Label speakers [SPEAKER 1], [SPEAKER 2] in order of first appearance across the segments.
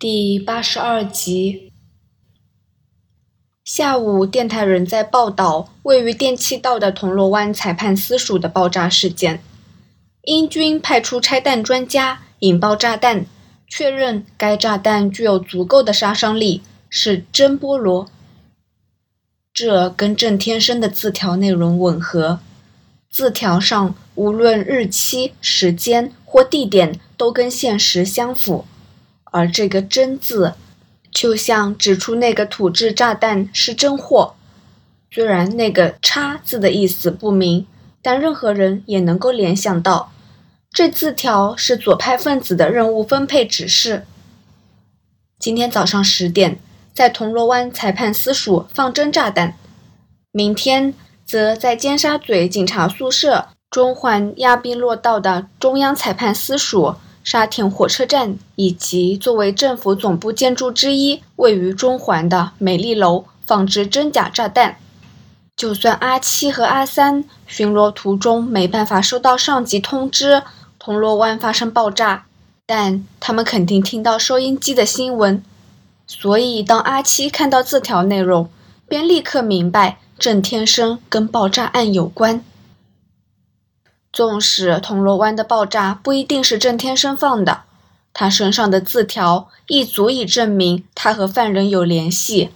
[SPEAKER 1] 第八十二集。下午，电台仍在报道位于电气道的铜锣湾裁判私塾的爆炸事件。英军派出拆弹专家引爆炸弹，确认该炸弹具有足够的杀伤力，是真菠萝。这跟郑天生的字条内容吻合。字条上无论日期、时间或地点都跟现实相符，而这个“真”字，就像指出那个土制炸弹是真货。虽然那个“叉”字的意思不明，但任何人也能够联想到，这字条是左派分子的任务分配指示。今天早上十点，在铜锣湾裁判私塾放真炸弹，明天。则在尖沙咀警察宿舍、中环亚宾落道的中央裁判私塾、沙田火车站，以及作为政府总部建筑之一位于中环的美丽楼放置真假炸弹。就算阿七和阿三巡逻途中没办法收到上级通知铜锣湾发生爆炸，但他们肯定听到收音机的新闻，所以当阿七看到字条内容，便立刻明白。郑天生跟爆炸案有关。纵使铜锣湾的爆炸不一定是郑天生放的，他身上的字条亦足以证明他和犯人有联系。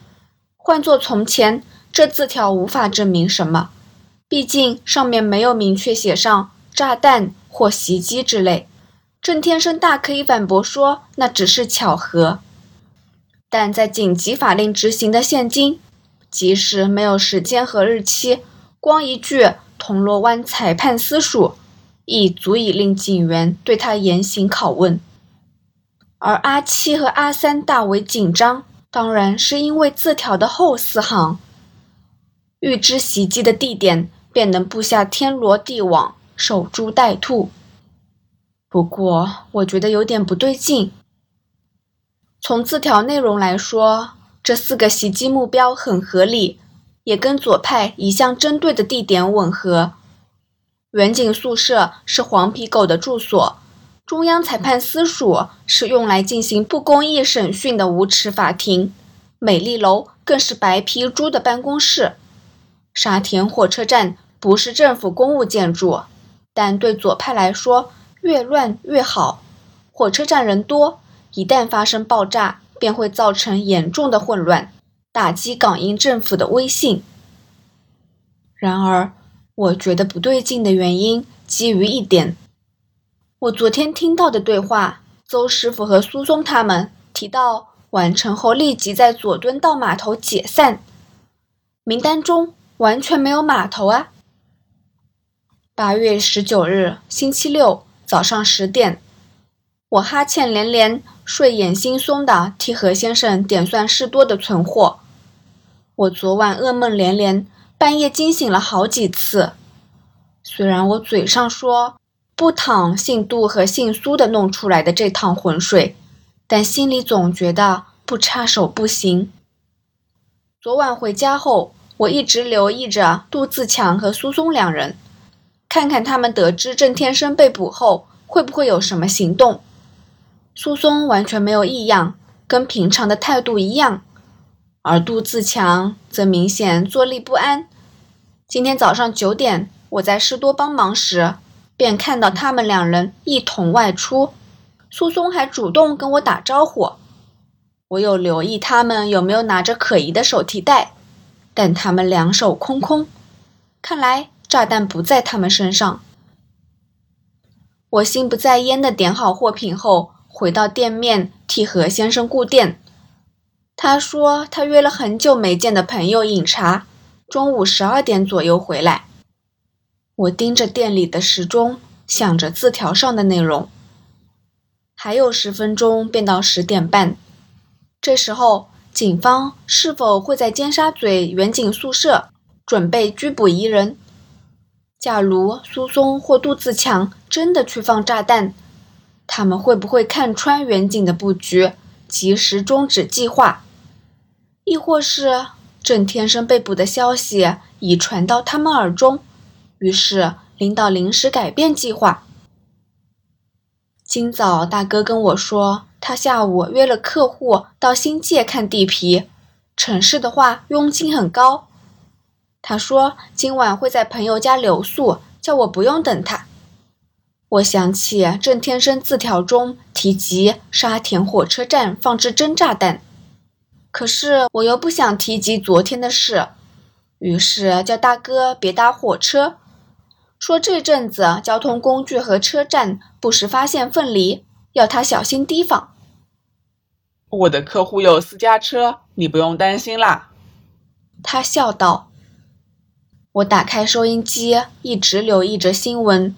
[SPEAKER 1] 换作从前，这字条无法证明什么，毕竟上面没有明确写上炸弹或袭击之类。郑天生大可以反驳说那只是巧合，但在紧急法令执行的现今。即使没有时间和日期，光一句“铜锣湾裁判私塾”亦足以令警员对他严刑拷问。而阿七和阿三大为紧张，当然是因为字条的后四行，预知袭击的地点，便能布下天罗地网，守株待兔。不过，我觉得有点不对劲。从字条内容来说。这四个袭击目标很合理，也跟左派一向针对的地点吻合。远景宿舍是黄皮狗的住所，中央裁判司署是用来进行不公义审讯的无耻法庭，美丽楼更是白皮猪的办公室。沙田火车站不是政府公务建筑，但对左派来说，越乱越好。火车站人多，一旦发生爆炸。便会造成严重的混乱，打击港英政府的威信。然而，我觉得不对劲的原因基于一点：我昨天听到的对话，邹师傅和苏松他们提到完成后立即在佐敦道码头解散，名单中完全没有码头啊。八月十九日，星期六早上十点。我哈欠连连，睡眼惺忪的替何先生点算事多的存货。我昨晚噩梦连连，半夜惊醒了好几次。虽然我嘴上说不淌姓杜和姓苏的弄出来的这趟浑水，但心里总觉得不插手不行。昨晚回家后，我一直留意着杜自强和苏松两人，看看他们得知郑天生被捕后会不会有什么行动。苏松完全没有异样，跟平常的态度一样，而杜自强则明显坐立不安。今天早上九点，我在士多帮忙时，便看到他们两人一同外出。苏松还主动跟我打招呼。我有留意他们有没有拿着可疑的手提袋，但他们两手空空，看来炸弹不在他们身上。我心不在焉地点好货品后。回到店面替何先生顾店，他说他约了很久没见的朋友饮茶，中午十二点左右回来。我盯着店里的时钟，想着字条上的内容，还有十分钟便到十点半。这时候，警方是否会在尖沙咀远景宿舍准备拘捕疑人？假如苏松或杜自强真的去放炸弹？他们会不会看穿远景的布局，及时终止计划？亦或是郑天生被捕的消息已传到他们耳中，于是领导临时改变计划？今早大哥跟我说，他下午约了客户到新界看地皮，城市的话佣金很高。他说今晚会在朋友家留宿，叫我不用等他。我想起郑天生字条中提及沙田火车站放置真炸弹，可是我又不想提及昨天的事，于是叫大哥别搭火车，说这阵子交通工具和车站不时发现分离，要他小心提防。
[SPEAKER 2] 我的客户有私家车，你不用担心啦。
[SPEAKER 1] 他笑道。我打开收音机，一直留意着新闻，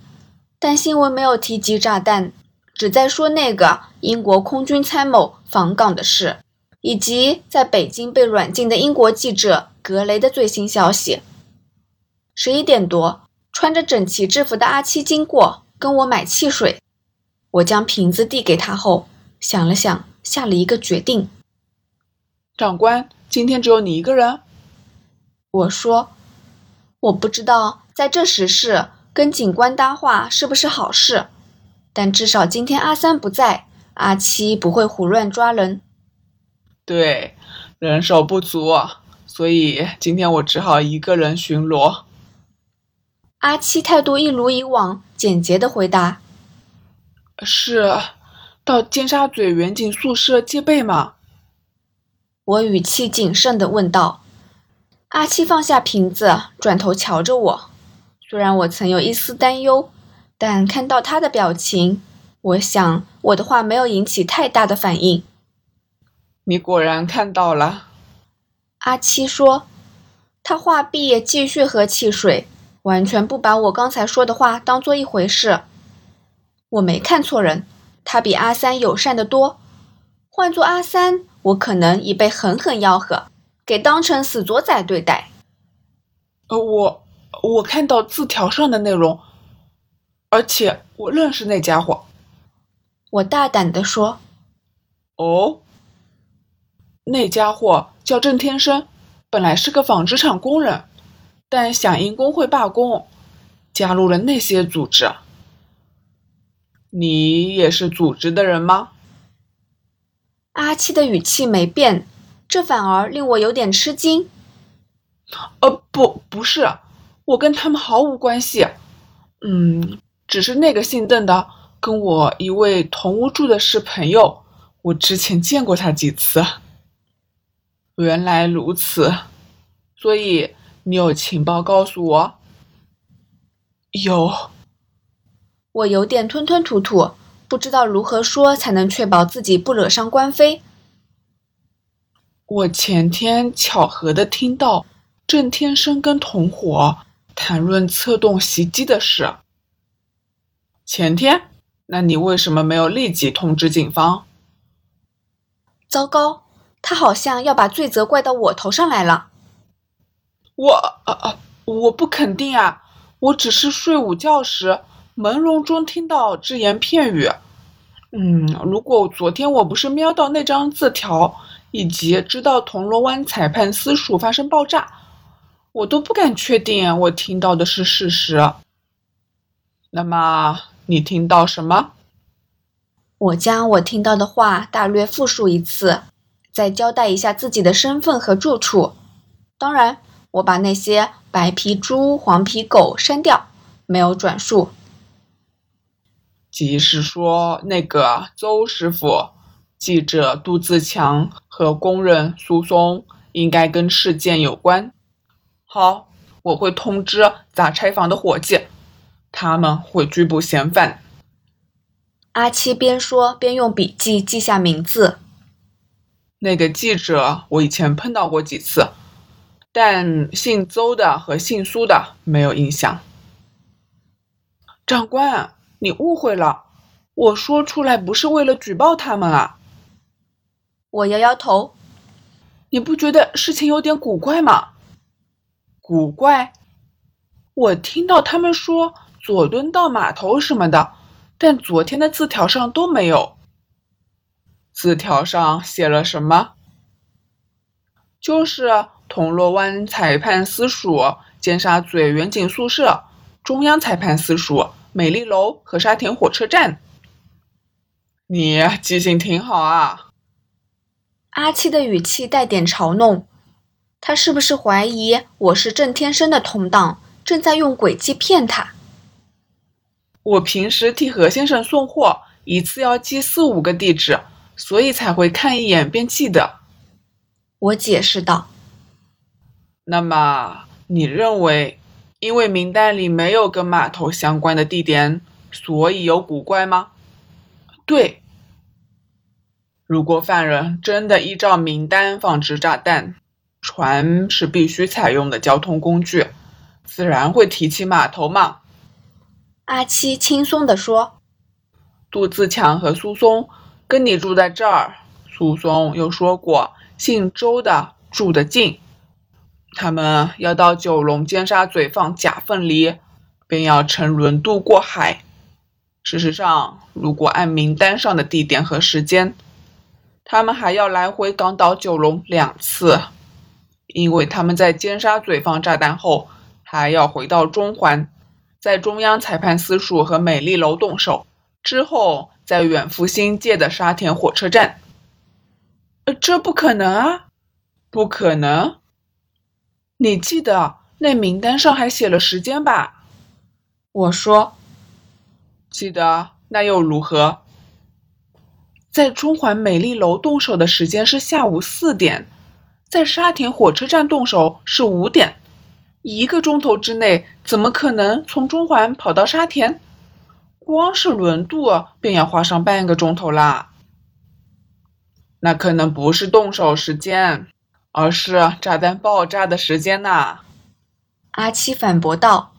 [SPEAKER 1] 但新闻没有提及炸弹，只在说那个英国空军参谋访港的事，以及在北京被软禁的英国记者格雷的最新消息。十一点多，穿着整齐制服的阿七经过，跟我买汽水。我将瓶子递给他后，想了想。下了一个决定，
[SPEAKER 2] 长官，今天只有你一个人。
[SPEAKER 1] 我说，我不知道在这时事跟警官搭话是不是好事，但至少今天阿三不在，阿七不会胡乱抓人。
[SPEAKER 2] 对，人手不足，所以今天我只好一个人巡逻。
[SPEAKER 1] 阿七态度一如以往，简洁的回答：“
[SPEAKER 2] 是。”到尖沙咀远景宿舍戒备吗？
[SPEAKER 1] 我语气谨慎的问道。阿七放下瓶子，转头瞧着我。虽然我曾有一丝担忧，但看到他的表情，我想我的话没有引起太大的反应。
[SPEAKER 2] 你果然看到了。
[SPEAKER 1] 阿七说。他话毕，继续喝汽水，完全不把我刚才说的话当做一回事。我没看错人。他比阿三友善的多，换做阿三，我可能已被狠狠吆喝，给当成死左仔对待。
[SPEAKER 2] 呃，我我看到字条上的内容，而且我认识那家伙。
[SPEAKER 1] 我大胆地说：“
[SPEAKER 2] 哦，那家伙叫郑天生，本来是个纺织厂工人，但响应工会罢工，加入了那些组织。”你也是组织的人吗？
[SPEAKER 1] 阿七的语气没变，这反而令我有点吃惊。
[SPEAKER 2] 呃，不，不是，我跟他们毫无关系。嗯，只是那个姓邓的跟我一位同屋住的是朋友，我之前见过他几次。原来如此，所以你有情报告诉我？有。
[SPEAKER 1] 我有点吞吞吐吐，不知道如何说才能确保自己不惹上官非。
[SPEAKER 2] 我前天巧合的听到郑天生跟同伙谈论策动袭击的事。前天？那你为什么没有立即通知警方？
[SPEAKER 1] 糟糕，他好像要把罪责怪到我头上来了。
[SPEAKER 2] 我……啊啊！我不肯定啊，我只是睡午觉时。朦胧中听到只言片语，嗯，如果昨天我不是瞄到那张字条，以及知道铜锣湾裁判私塾发生爆炸，我都不敢确定我听到的是事实。那么你听到什么？
[SPEAKER 1] 我将我听到的话大略复述一次，再交代一下自己的身份和住处。当然，我把那些白皮猪、黄皮狗删掉，没有转述。
[SPEAKER 2] 即是说，那个邹师傅、记者杜自强和工人苏松应该跟事件有关。好，我会通知砸柴房的伙计，他们会拘捕嫌犯。
[SPEAKER 1] 阿七边说边用笔记记下名字。
[SPEAKER 2] 那个记者我以前碰到过几次，但姓邹的和姓苏的没有印象。长官。你误会了，我说出来不是为了举报他们啊。
[SPEAKER 1] 我摇摇头，
[SPEAKER 2] 你不觉得事情有点古怪吗？古怪？我听到他们说佐敦到码头什么的，但昨天的字条上都没有。字条上写了什么？就是铜锣湾裁判私塾、尖沙咀远景宿舍、中央裁判私塾。美丽楼和沙田火车站，你记性挺好啊。
[SPEAKER 1] 阿七的语气带点嘲弄，他是不是怀疑我是郑天生的同党，正在用诡计骗他？
[SPEAKER 2] 我平时替何先生送货，一次要记四五个地址，所以才会看一眼便记得。
[SPEAKER 1] 我解释道。
[SPEAKER 2] 那么，你认为，因为名单里没有跟码头相关的地点，所以有古怪吗？对。如果犯人真的依照名单放置炸弹，船是必须采用的交通工具，自然会提起码头嘛。
[SPEAKER 1] 阿七轻松地说：“
[SPEAKER 2] 杜自强和苏松跟你住在这儿，苏松又说过，姓周的住得近。他们要到九龙尖沙咀放假凤梨，便要乘轮渡过海。事实上，如果按名单上的地点和时间，他们还要来回港岛九龙两次，因为他们在尖沙咀放炸弹后，还要回到中环，在中央裁判司署和美丽楼动手，之后在远赴新界的沙田火车站。呃，这不可能啊，不可能！你记得那名单上还写了时间吧？
[SPEAKER 1] 我说，
[SPEAKER 2] 记得，那又如何？在中环美丽楼动手的时间是下午四点，在沙田火车站动手是五点，一个钟头之内怎么可能从中环跑到沙田？光是轮渡便要花上半个钟头啦。那可能不是动手时间，而是炸弹爆炸的时间呐。
[SPEAKER 1] 阿七反驳道：“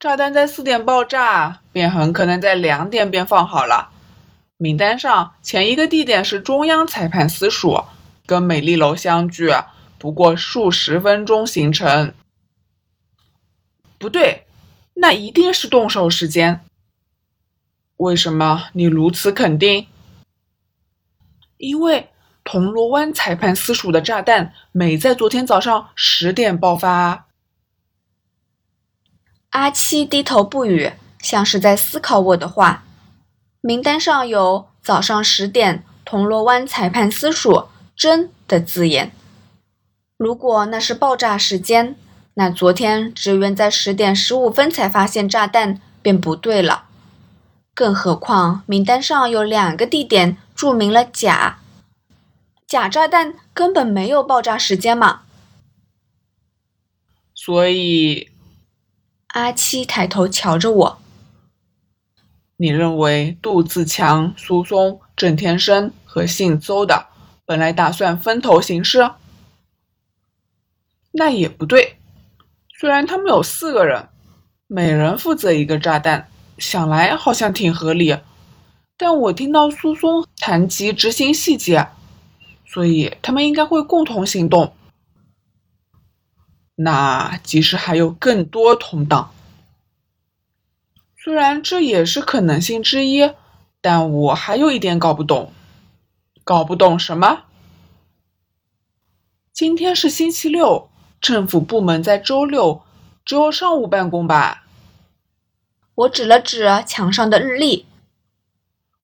[SPEAKER 2] 炸弹在四点爆炸，便很可能在两点便放好了。”名单上前一个地点是中央裁判司署，跟美丽楼相距不过数十分钟行程。不对，那一定是动手时间。为什么你如此肯定？因为铜锣湾裁判司署的炸弹每在昨天早上十点爆发。
[SPEAKER 1] 阿七低头不语，像是在思考我的话。名单上有早上十点铜锣湾裁判司署真的字眼。如果那是爆炸时间，那昨天职员在十点十五分才发现炸弹便不对了。更何况名单上有两个地点注明了假，假炸弹根本没有爆炸时间嘛。
[SPEAKER 2] 所以，
[SPEAKER 1] 阿七抬头瞧着我。
[SPEAKER 2] 你认为杜自强、苏松、郑天生和姓邹的本来打算分头行事？那也不对。虽然他们有四个人，每人负责一个炸弹，想来好像挺合理。但我听到苏松谈及执行细节，所以他们应该会共同行动。那即使还有更多同党。虽然这也是可能性之一，但我还有一点搞不懂。搞不懂什么？今天是星期六，政府部门在周六只有上午办公吧？
[SPEAKER 1] 我指了指墙上的日历。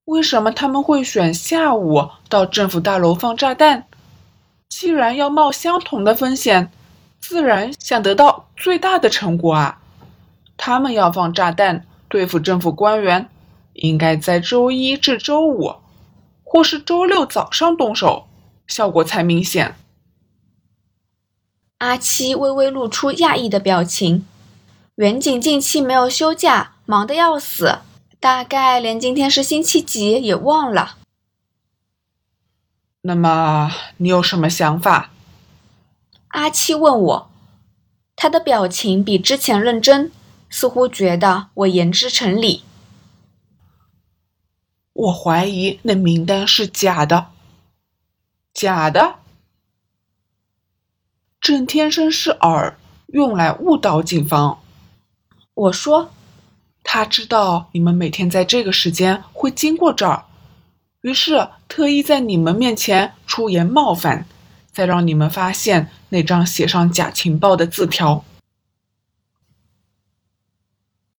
[SPEAKER 2] 为什么他们会选下午到政府大楼放炸弹？既然要冒相同的风险，自然想得到最大的成果啊！他们要放炸弹。对付政府官员，应该在周一至周五，或是周六早上动手，效果才明显。
[SPEAKER 1] 阿七微微露出讶异的表情。远景近期没有休假，忙得要死，大概连今天是星期几也忘了。
[SPEAKER 2] 那么你有什么想法？
[SPEAKER 1] 阿七问我，他的表情比之前认真。似乎觉得我言之成理。
[SPEAKER 2] 我怀疑那名单是假的，假的。郑天生是饵，用来误导警方。
[SPEAKER 1] 我说，
[SPEAKER 2] 他知道你们每天在这个时间会经过这儿，于是特意在你们面前出言冒犯，再让你们发现那张写上假情报的字条。